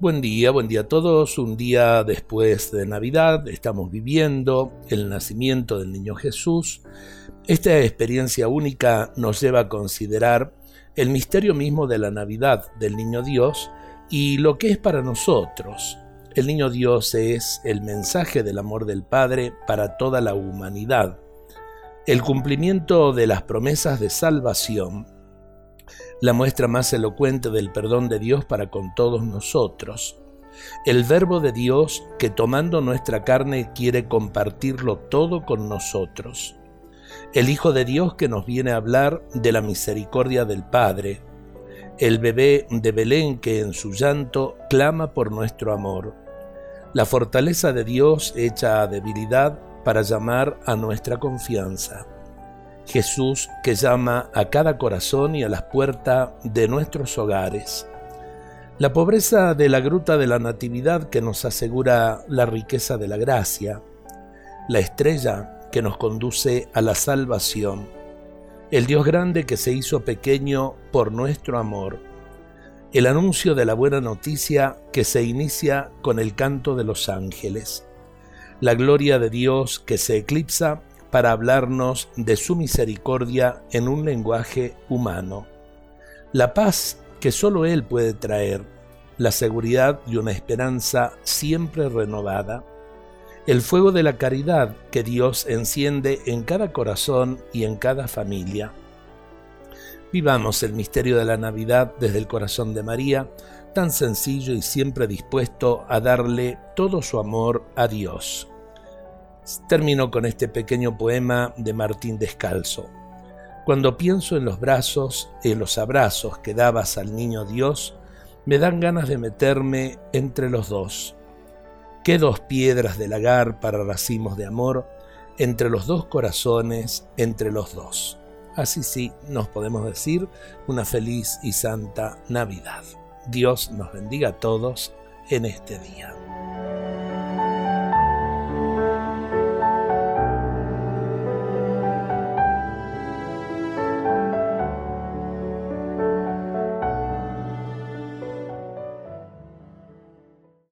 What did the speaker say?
Buen día, buen día a todos. Un día después de Navidad estamos viviendo el nacimiento del niño Jesús. Esta experiencia única nos lleva a considerar el misterio mismo de la Navidad del niño Dios y lo que es para nosotros. El niño Dios es el mensaje del amor del Padre para toda la humanidad, el cumplimiento de las promesas de salvación la muestra más elocuente del perdón de Dios para con todos nosotros. El Verbo de Dios que tomando nuestra carne quiere compartirlo todo con nosotros. El Hijo de Dios que nos viene a hablar de la misericordia del Padre. El bebé de Belén que en su llanto clama por nuestro amor. La fortaleza de Dios hecha a debilidad para llamar a nuestra confianza. Jesús que llama a cada corazón y a las puertas de nuestros hogares. La pobreza de la gruta de la Natividad que nos asegura la riqueza de la gracia. La estrella que nos conduce a la salvación. El Dios grande que se hizo pequeño por nuestro amor. El anuncio de la buena noticia que se inicia con el canto de los ángeles. La gloria de Dios que se eclipsa para hablarnos de su misericordia en un lenguaje humano. La paz que solo Él puede traer, la seguridad de una esperanza siempre renovada, el fuego de la caridad que Dios enciende en cada corazón y en cada familia. Vivamos el misterio de la Navidad desde el corazón de María, tan sencillo y siempre dispuesto a darle todo su amor a Dios. Termino con este pequeño poema de Martín Descalzo. Cuando pienso en los brazos, y los abrazos que dabas al niño Dios, me dan ganas de meterme entre los dos. Qué dos piedras de lagar para racimos de amor, entre los dos corazones, entre los dos. Así sí, nos podemos decir una feliz y santa Navidad. Dios nos bendiga a todos en este día.